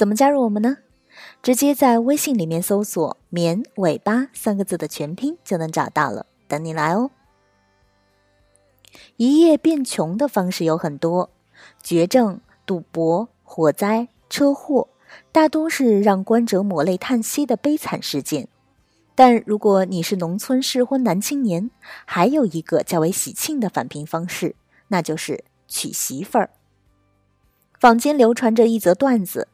怎么加入我们呢？直接在微信里面搜索“绵尾巴”三个字的全拼就能找到了，等你来哦。一夜变穷的方式有很多，绝症、赌博、火灾。车祸大多是让观者抹泪叹息的悲惨事件，但如果你是农村适婚男青年，还有一个较为喜庆的返贫方式，那就是娶媳妇儿。坊间流传着一则段子：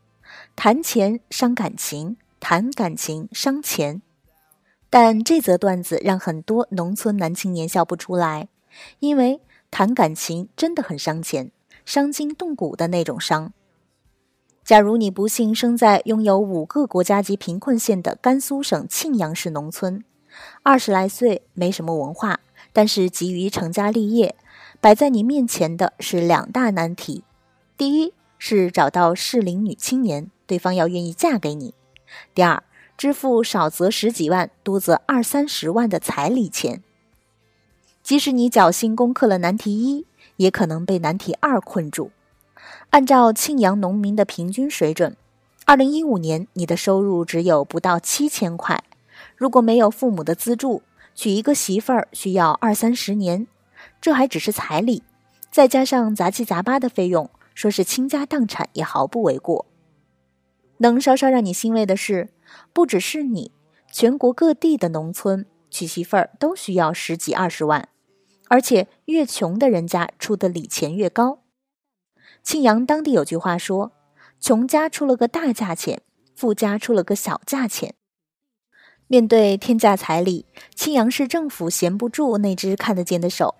谈钱伤感情，谈感情伤钱。但这则段子让很多农村男青年笑不出来，因为谈感情真的很伤钱，伤筋动骨的那种伤。假如你不幸生在拥有五个国家级贫困县的甘肃省庆阳市农村，二十来岁，没什么文化，但是急于成家立业，摆在你面前的是两大难题：第一是找到适龄女青年，对方要愿意嫁给你；第二，支付少则十几万，多则二三十万的彩礼钱。即使你侥幸攻克了难题一，也可能被难题二困住。按照庆阳农民的平均水准，二零一五年你的收入只有不到七千块。如果没有父母的资助，娶一个媳妇儿需要二三十年，这还只是彩礼，再加上杂七杂八的费用，说是倾家荡产也毫不为过。能稍稍让你欣慰的是，不只是你，全国各地的农村娶媳妇儿都需要十几二十万，而且越穷的人家出的礼钱越高。庆阳当地有句话说：“穷家出了个大价钱，富家出了个小价钱。”面对天价彩礼，庆阳市政府闲不住那只看得见的手。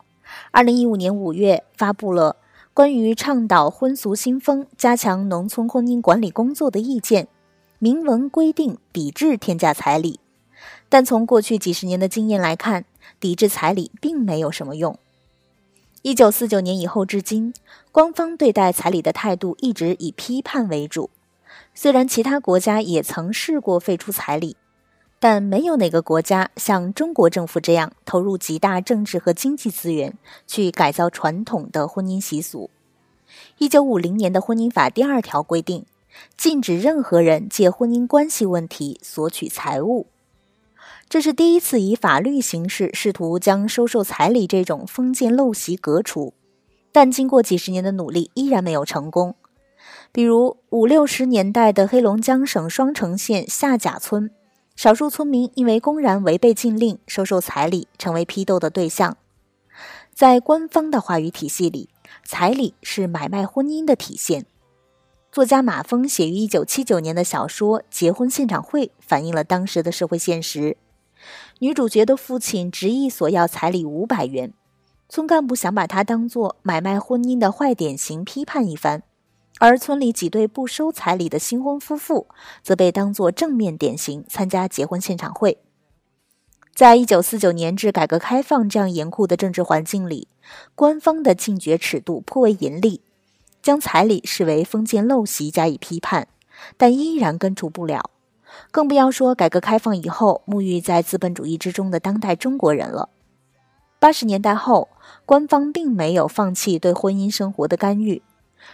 二零一五年五月，发布了关于倡导婚俗新风、加强农村婚姻管理工作的意见，明文规定抵制天价彩礼。但从过去几十年的经验来看，抵制彩礼并没有什么用。一九四九年以后至今，官方对待彩礼的态度一直以批判为主。虽然其他国家也曾试过废除彩礼，但没有哪个国家像中国政府这样投入极大政治和经济资源去改造传统的婚姻习俗。一九五零年的婚姻法第二条规定，禁止任何人借婚姻关系问题索取财物。这是第一次以法律形式试图将收受彩礼这种封建陋习革除，但经过几十年的努力，依然没有成功。比如五六十年代的黑龙江省双城县下甲村，少数村民因为公然违背禁令收受彩礼，成为批斗的对象。在官方的话语体系里，彩礼是买卖婚姻的体现。作家马峰写于一九七九年的小说《结婚现场会》，反映了当时的社会现实。女主角的父亲执意索要彩礼五百元，村干部想把他当做买卖婚姻的坏典型批判一番，而村里几对不收彩礼的新婚夫妇则被当作正面典型参加结婚现场会。在一九四九年至改革开放这样严酷的政治环境里，官方的禁绝尺度颇为严厉，将彩礼视为封建陋习加以批判，但依然根除不了。更不要说改革开放以后沐浴在资本主义之中的当代中国人了。八十年代后，官方并没有放弃对婚姻生活的干预，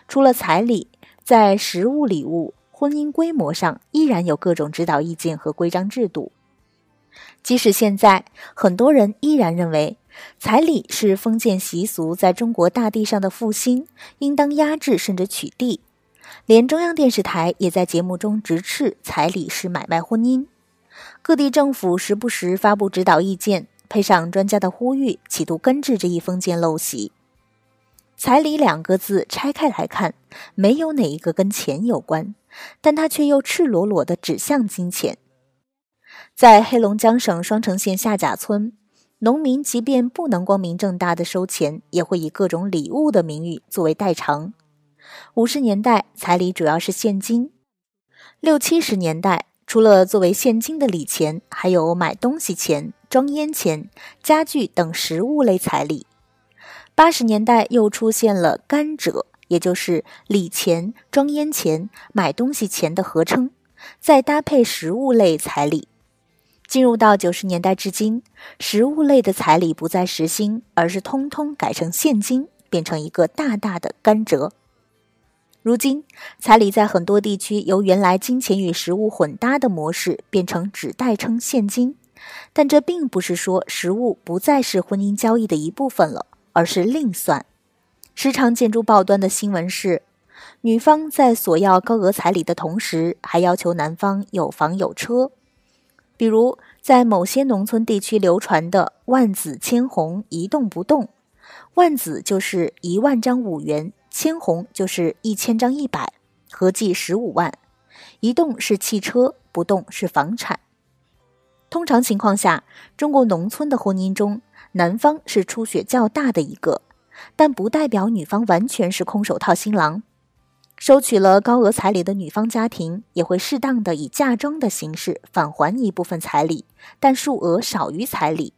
除了彩礼，在实物礼物、婚姻规模上依然有各种指导意见和规章制度。即使现在，很多人依然认为彩礼是封建习俗在中国大地上的复兴，应当压制甚至取缔。连中央电视台也在节目中直斥彩礼是买卖婚姻，各地政府时不时发布指导意见，配上专家的呼吁，企图根治这一封建陋习。彩礼两个字拆开来看，没有哪一个跟钱有关，但它却又赤裸裸地指向金钱。在黑龙江省双城县下甲村，农民即便不能光明正大的收钱，也会以各种礼物的名义作为代偿。五十年代，彩礼主要是现金，六七十年代，除了作为现金的礼钱，还有买东西钱、装烟钱、家具等实物类彩礼。八十年代又出现了甘蔗，也就是礼钱、装烟钱、买东西钱的合称，再搭配食物类彩礼。进入到九十年代至今，食物类的彩礼不再实心，而是通通改成现金，变成一个大大的甘蔗。如今，彩礼在很多地区由原来金钱与实物混搭的模式，变成只代称现金。但这并不是说食物不再是婚姻交易的一部分了，而是另算。时常见诸报端的新闻是，女方在索要高额彩礼的同时，还要求男方有房有车。比如，在某些农村地区流传的“万紫千红一动不动”，万紫就是一万张五元。千红就是一千张一百，合计十五万。一动是汽车，不动是房产。通常情况下，中国农村的婚姻中，男方是出血较大的一个，但不代表女方完全是空手套新郎。收取了高额彩礼的女方家庭，也会适当的以嫁妆的形式返还一部分彩礼，但数额少于彩礼。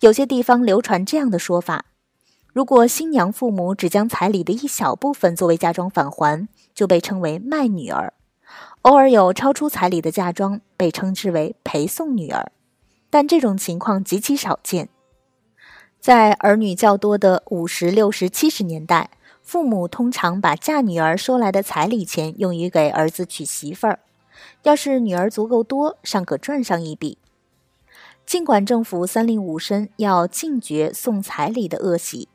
有些地方流传这样的说法。如果新娘父母只将彩礼的一小部分作为嫁妆返还，就被称为卖女儿；偶尔有超出彩礼的嫁妆，被称之为陪送女儿。但这种情况极其少见。在儿女较多的五十六十七十年代，父母通常把嫁女儿收来的彩礼钱用于给儿子娶媳妇儿。要是女儿足够多，尚可赚上一笔。尽管政府三令五申要禁绝送彩礼的恶习。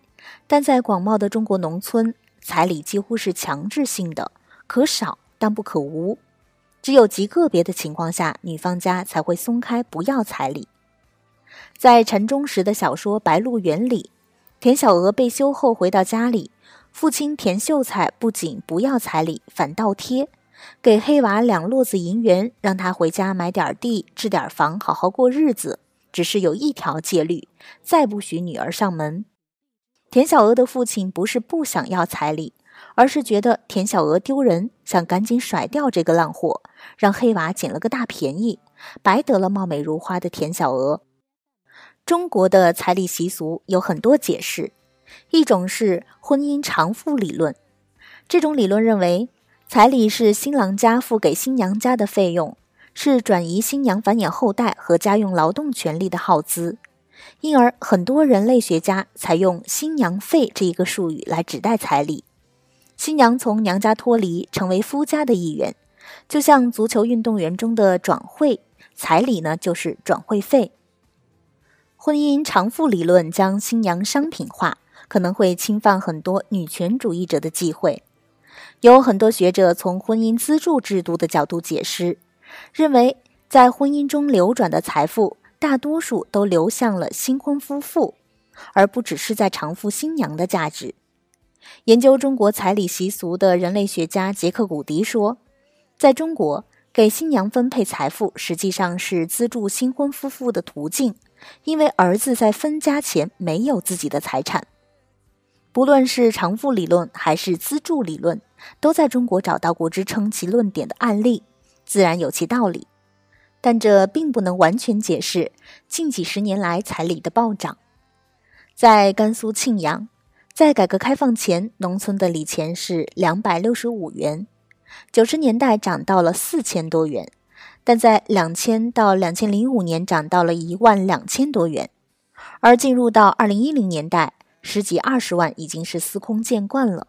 但在广袤的中国农村，彩礼几乎是强制性的，可少但不可无。只有极个别的情况下，女方家才会松开不要彩礼。在陈忠实的小说《白鹿原》里，田小娥被休后回到家里，父亲田秀才不仅不要彩礼，反倒贴，给黑娃两摞子银元，让他回家买点地、置点房，好好过日子。只是有一条戒律，再不许女儿上门。田小娥的父亲不是不想要彩礼，而是觉得田小娥丢人，想赶紧甩掉这个烂货，让黑娃捡了个大便宜，白得了貌美如花的田小娥。中国的彩礼习俗有很多解释，一种是婚姻偿付理论，这种理论认为，彩礼是新郎家付给新娘家的费用，是转移新娘繁衍后代和家用劳动权利的耗资。因而，很多人类学家采用“新娘费”这一个术语来指代彩礼。新娘从娘家脱离，成为夫家的一员，就像足球运动员中的转会，彩礼呢就是转会费。婚姻偿付理论将新娘商品化，可能会侵犯很多女权主义者的忌讳。有很多学者从婚姻资助制度的角度解释，认为在婚姻中流转的财富。大多数都流向了新婚夫妇，而不只是在偿付新娘的价值。研究中国彩礼习俗的人类学家杰克·古迪说，在中国，给新娘分配财富实际上是资助新婚夫妇的途径，因为儿子在分家前没有自己的财产。不论是偿付理论还是资助理论，都在中国找到过支撑其论点的案例，自然有其道理。但这并不能完全解释近几十年来彩礼的暴涨。在甘肃庆阳，在改革开放前，农村的礼钱是两百六十五元，九十年代涨到了四千多元，但在两千到两千零五年涨到了一万两千多元，而进入到二零一零年代，十几二十万已经是司空见惯了。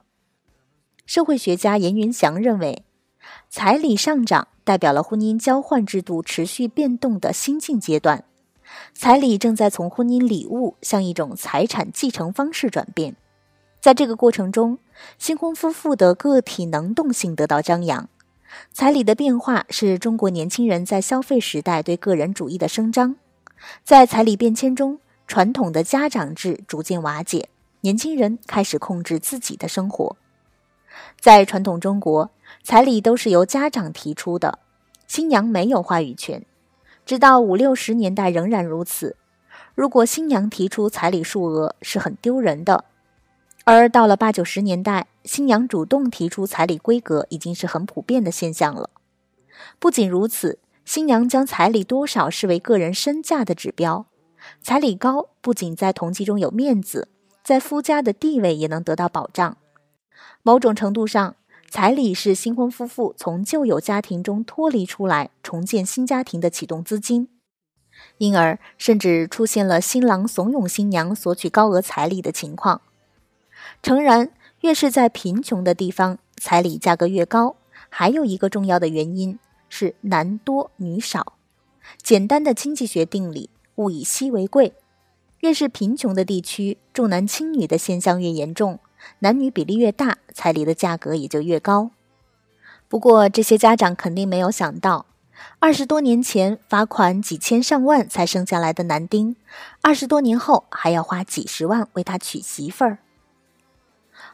社会学家严云祥认为，彩礼上涨。代表了婚姻交换制度持续变动的新进阶段，彩礼正在从婚姻礼物向一种财产继承方式转变。在这个过程中，新婚夫妇的个体能动性得到张扬。彩礼的变化是中国年轻人在消费时代对个人主义的声张。在彩礼变迁中，传统的家长制逐渐瓦解，年轻人开始控制自己的生活。在传统中国，彩礼都是由家长提出的，新娘没有话语权。直到五六十年代仍然如此。如果新娘提出彩礼数额，是很丢人的。而到了八九十年代，新娘主动提出彩礼规格，已经是很普遍的现象了。不仅如此，新娘将彩礼多少视为个人身价的指标，彩礼高不仅在同期中有面子，在夫家的地位也能得到保障。某种程度上，彩礼是新婚夫妇从旧有家庭中脱离出来，重建新家庭的启动资金。因而，甚至出现了新郎怂恿新娘索取高额彩礼的情况。诚然，越是在贫穷的地方，彩礼价格越高。还有一个重要的原因是男多女少。简单的经济学定理，物以稀为贵。越是贫穷的地区，重男轻女的现象越严重，男女比例越大，彩礼的价格也就越高。不过，这些家长肯定没有想到。二十多年前罚款几千上万才生下来的男丁，二十多年后还要花几十万为他娶媳妇儿。